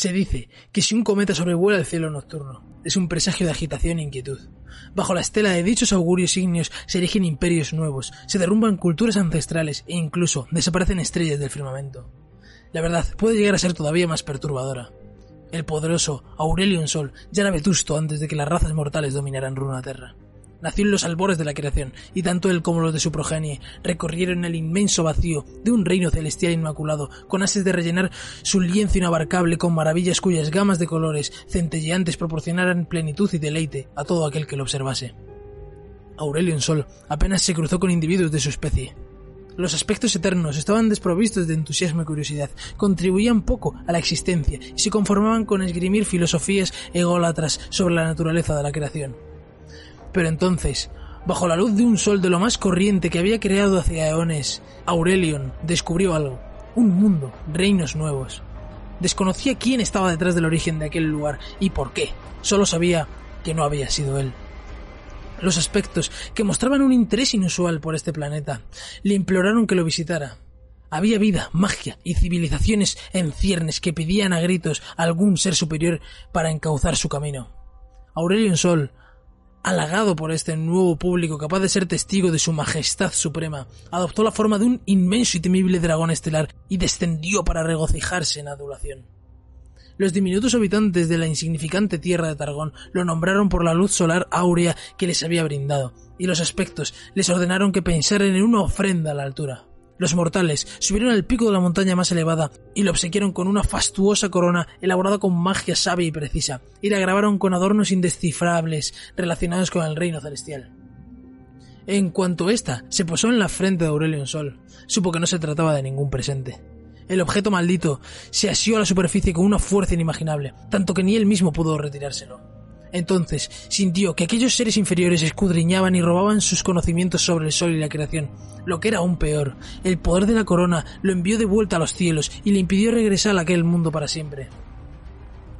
Se dice que si un cometa sobrevuela el cielo nocturno, es un presagio de agitación e inquietud. Bajo la estela de dichos augurios signios se erigen imperios nuevos, se derrumban culturas ancestrales e incluso desaparecen estrellas del firmamento. La verdad puede llegar a ser todavía más perturbadora. El poderoso Aurelion Sol ya era vetusto antes de que las razas mortales dominaran Runaterra. Nació en los albores de la creación, y tanto él como los de su progenie recorrieron el inmenso vacío de un reino celestial inmaculado, con ases de rellenar su lienzo inabarcable con maravillas cuyas gamas de colores centelleantes proporcionaran plenitud y deleite a todo aquel que lo observase. Aurelion Sol apenas se cruzó con individuos de su especie. Los aspectos eternos estaban desprovistos de entusiasmo y curiosidad, contribuían poco a la existencia y se conformaban con esgrimir filosofías ególatras sobre la naturaleza de la creación. Pero entonces, bajo la luz de un sol de lo más corriente que había creado hacia eones, Aurelion descubrió algo, un mundo, reinos nuevos. Desconocía quién estaba detrás del origen de aquel lugar y por qué, solo sabía que no había sido él. Los aspectos, que mostraban un interés inusual por este planeta, le imploraron que lo visitara. Había vida, magia y civilizaciones en ciernes que pedían a gritos a algún ser superior para encauzar su camino. Aurelion Sol halagado por este nuevo público capaz de ser testigo de su majestad suprema, adoptó la forma de un inmenso y temible dragón estelar y descendió para regocijarse en adulación. Los diminutos habitantes de la insignificante tierra de Targón lo nombraron por la luz solar áurea que les había brindado, y los aspectos les ordenaron que pensaran en una ofrenda a la altura. Los mortales subieron al pico de la montaña más elevada y lo obsequiaron con una fastuosa corona elaborada con magia sabia y precisa, y la grabaron con adornos indescifrables relacionados con el reino celestial. En cuanto ésta se posó en la frente de Aurelion Sol, supo que no se trataba de ningún presente. El objeto maldito se asió a la superficie con una fuerza inimaginable, tanto que ni él mismo pudo retirárselo. Entonces sintió que aquellos seres inferiores escudriñaban y robaban sus conocimientos sobre el sol y la creación. Lo que era aún peor, el poder de la corona lo envió de vuelta a los cielos y le impidió regresar a aquel mundo para siempre.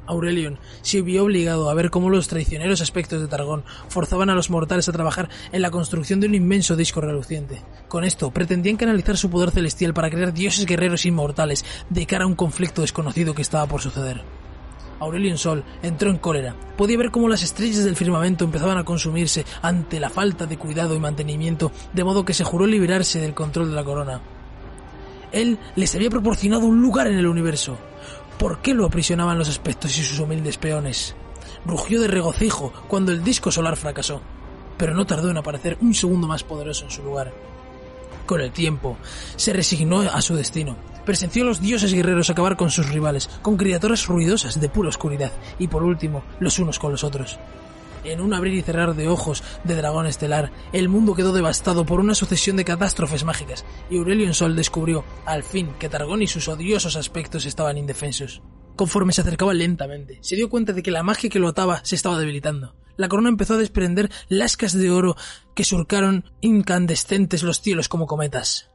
Aurelion se vio obligado a ver cómo los traicioneros aspectos de Targón forzaban a los mortales a trabajar en la construcción de un inmenso disco reluciente. Con esto pretendían canalizar su poder celestial para crear dioses guerreros inmortales de cara a un conflicto desconocido que estaba por suceder. Aurelion Sol entró en cólera. Podía ver cómo las estrellas del firmamento empezaban a consumirse ante la falta de cuidado y mantenimiento, de modo que se juró liberarse del control de la corona. Él les había proporcionado un lugar en el universo. ¿Por qué lo aprisionaban los aspectos y sus humildes peones? Rugió de regocijo cuando el disco solar fracasó, pero no tardó en aparecer un segundo más poderoso en su lugar. Con el tiempo, se resignó a su destino. Presenció a los dioses guerreros acabar con sus rivales, con criaturas ruidosas de pura oscuridad, y por último, los unos con los otros. En un abrir y cerrar de ojos de dragón estelar, el mundo quedó devastado por una sucesión de catástrofes mágicas, y Aurelion Sol descubrió, al fin, que Targón y sus odiosos aspectos estaban indefensos. Conforme se acercaba lentamente, se dio cuenta de que la magia que lo ataba se estaba debilitando. La corona empezó a desprender lascas de oro que surcaron incandescentes los cielos como cometas.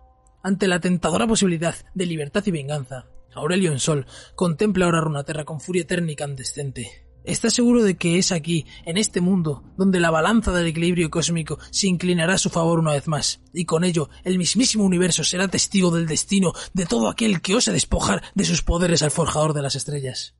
Ante la tentadora posibilidad de libertad y venganza, Aurelion Sol contempla ahora Runaterra con furia eterna y candescente. Está seguro de que es aquí, en este mundo, donde la balanza del equilibrio cósmico se inclinará a su favor una vez más, y con ello el mismísimo universo será testigo del destino de todo aquel que ose despojar de sus poderes al forjador de las estrellas.